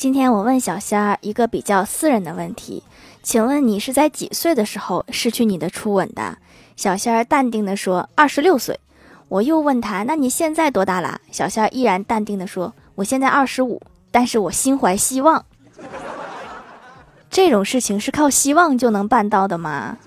今天我问小仙儿一个比较私人的问题，请问你是在几岁的时候失去你的初吻的？小仙儿淡定的说：“二十六岁。”我又问他：“那你现在多大了？”小仙儿依然淡定的说：“我现在二十五，但是我心怀希望。”这种事情是靠希望就能办到的吗？